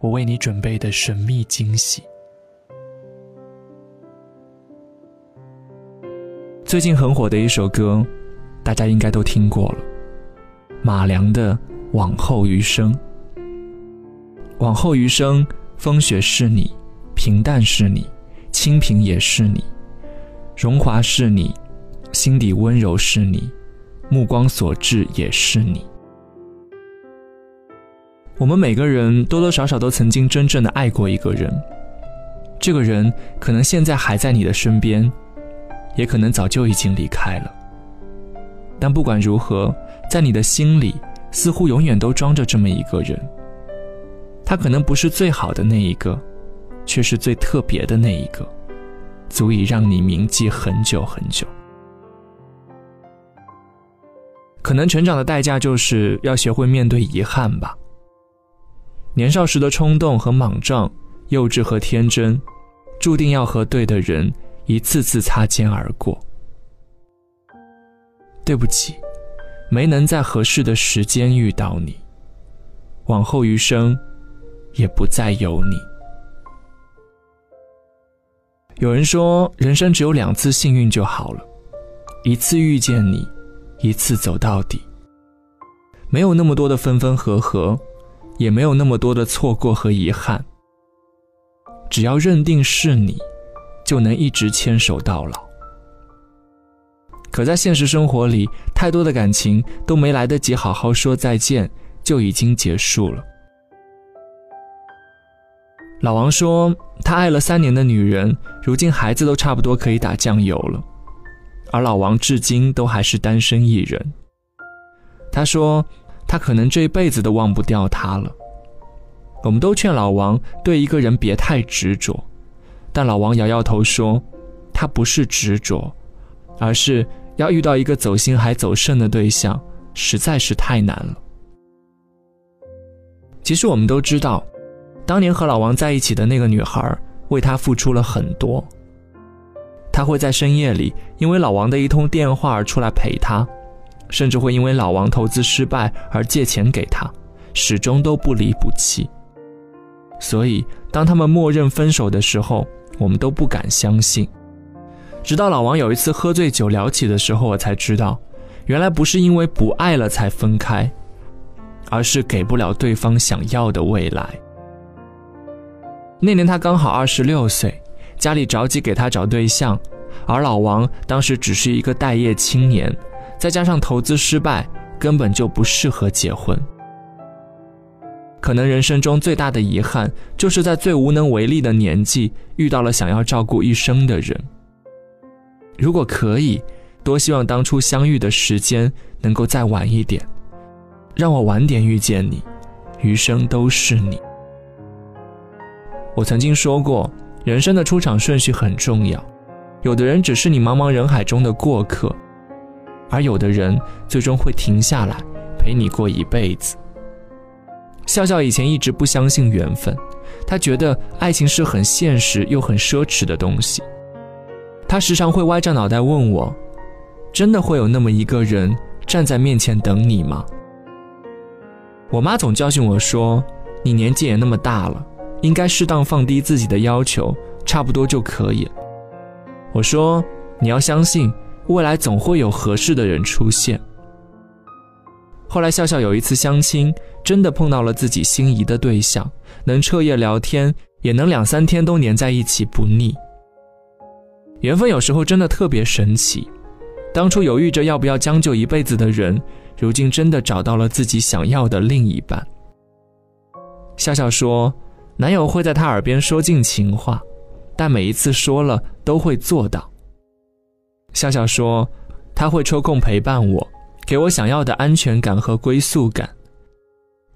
我为你准备的神秘惊喜。最近很火的一首歌，大家应该都听过了，马良的《往后余生》。往后余生，风雪是你，平淡是你，清贫也是你，荣华是你。心底温柔是你，目光所至也是你。我们每个人多多少少都曾经真正的爱过一个人，这个人可能现在还在你的身边，也可能早就已经离开了。但不管如何，在你的心里，似乎永远都装着这么一个人。他可能不是最好的那一个，却是最特别的那一个，足以让你铭记很久很久。可能成长的代价就是要学会面对遗憾吧。年少时的冲动和莽撞，幼稚和天真，注定要和对的人一次次擦肩而过。对不起，没能在合适的时间遇到你。往后余生，也不再有你。有人说，人生只有两次幸运就好了，一次遇见你。一次走到底，没有那么多的分分合合，也没有那么多的错过和遗憾。只要认定是你，就能一直牵手到老。可在现实生活里，太多的感情都没来得及好好说再见，就已经结束了。老王说，他爱了三年的女人，如今孩子都差不多可以打酱油了。而老王至今都还是单身一人。他说，他可能这一辈子都忘不掉她了。我们都劝老王对一个人别太执着，但老王摇摇头说，他不是执着，而是要遇到一个走心还走肾的对象，实在是太难了。其实我们都知道，当年和老王在一起的那个女孩，为他付出了很多。他会在深夜里，因为老王的一通电话而出来陪他，甚至会因为老王投资失败而借钱给他，始终都不离不弃。所以，当他们默认分手的时候，我们都不敢相信。直到老王有一次喝醉酒聊起的时候，我才知道，原来不是因为不爱了才分开，而是给不了对方想要的未来。那年他刚好二十六岁。家里着急给他找对象，而老王当时只是一个待业青年，再加上投资失败，根本就不适合结婚。可能人生中最大的遗憾，就是在最无能为力的年纪遇到了想要照顾一生的人。如果可以，多希望当初相遇的时间能够再晚一点，让我晚点遇见你，余生都是你。我曾经说过。人生的出场顺序很重要，有的人只是你茫茫人海中的过客，而有的人最终会停下来陪你过一辈子。笑笑以前一直不相信缘分，他觉得爱情是很现实又很奢侈的东西。他时常会歪着脑袋问我：“真的会有那么一个人站在面前等你吗？”我妈总教训我说：“你年纪也那么大了。”应该适当放低自己的要求，差不多就可以了。我说：“你要相信，未来总会有合适的人出现。”后来笑笑有一次相亲，真的碰到了自己心仪的对象，能彻夜聊天，也能两三天都黏在一起不腻。缘分有时候真的特别神奇，当初犹豫着要不要将就一辈子的人，如今真的找到了自己想要的另一半。笑笑说。男友会在她耳边说尽情话，但每一次说了都会做到。笑笑说，他会抽空陪伴我，给我想要的安全感和归宿感。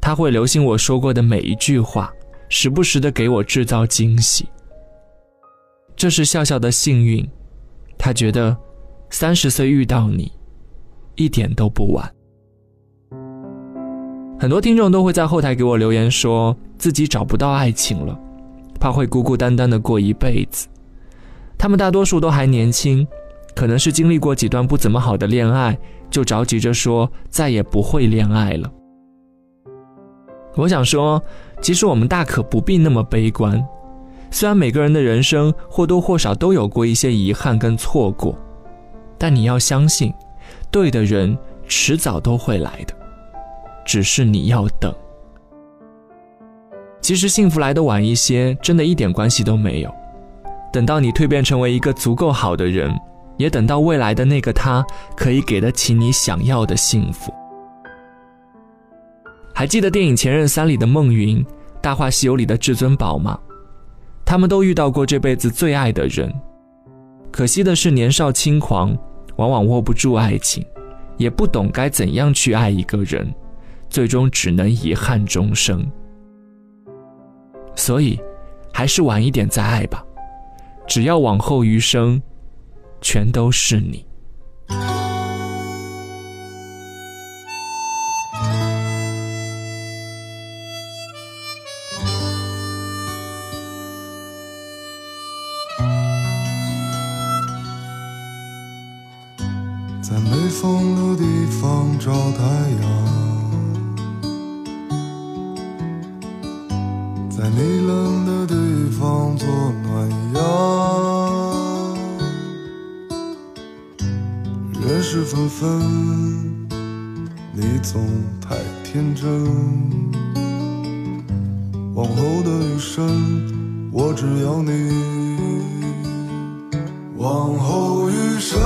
他会留心我说过的每一句话，时不时的给我制造惊喜。这是笑笑的幸运，他觉得三十岁遇到你，一点都不晚。很多听众都会在后台给我留言，说自己找不到爱情了，怕会孤孤单单的过一辈子。他们大多数都还年轻，可能是经历过几段不怎么好的恋爱，就着急着说再也不会恋爱了。我想说，其实我们大可不必那么悲观。虽然每个人的人生或多或少都有过一些遗憾跟错过，但你要相信，对的人迟早都会来的，只是你要等。其实幸福来的晚一些，真的一点关系都没有。等到你蜕变成为一个足够好的人，也等到未来的那个他可以给得起你想要的幸福。还记得电影《前任三》里的孟云，《大话西游》里的至尊宝吗？他们都遇到过这辈子最爱的人，可惜的是年少轻狂，往往握不住爱情，也不懂该怎样去爱一个人，最终只能遗憾终生。所以，还是晚一点再爱吧，只要往后余生，全都是你。在没风的地方找太阳，在你冷的地方做人事纷纷，你总太天真。往后的余生，我只要你。往后余生。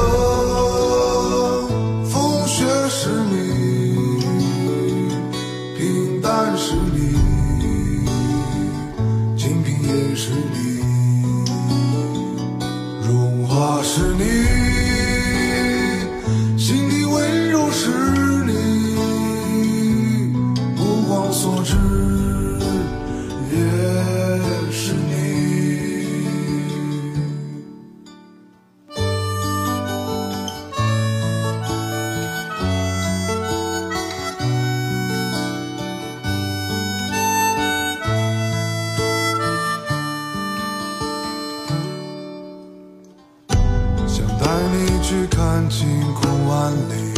是，也是你想带你去看晴空万里。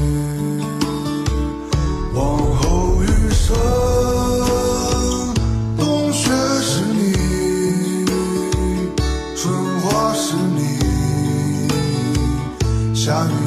sun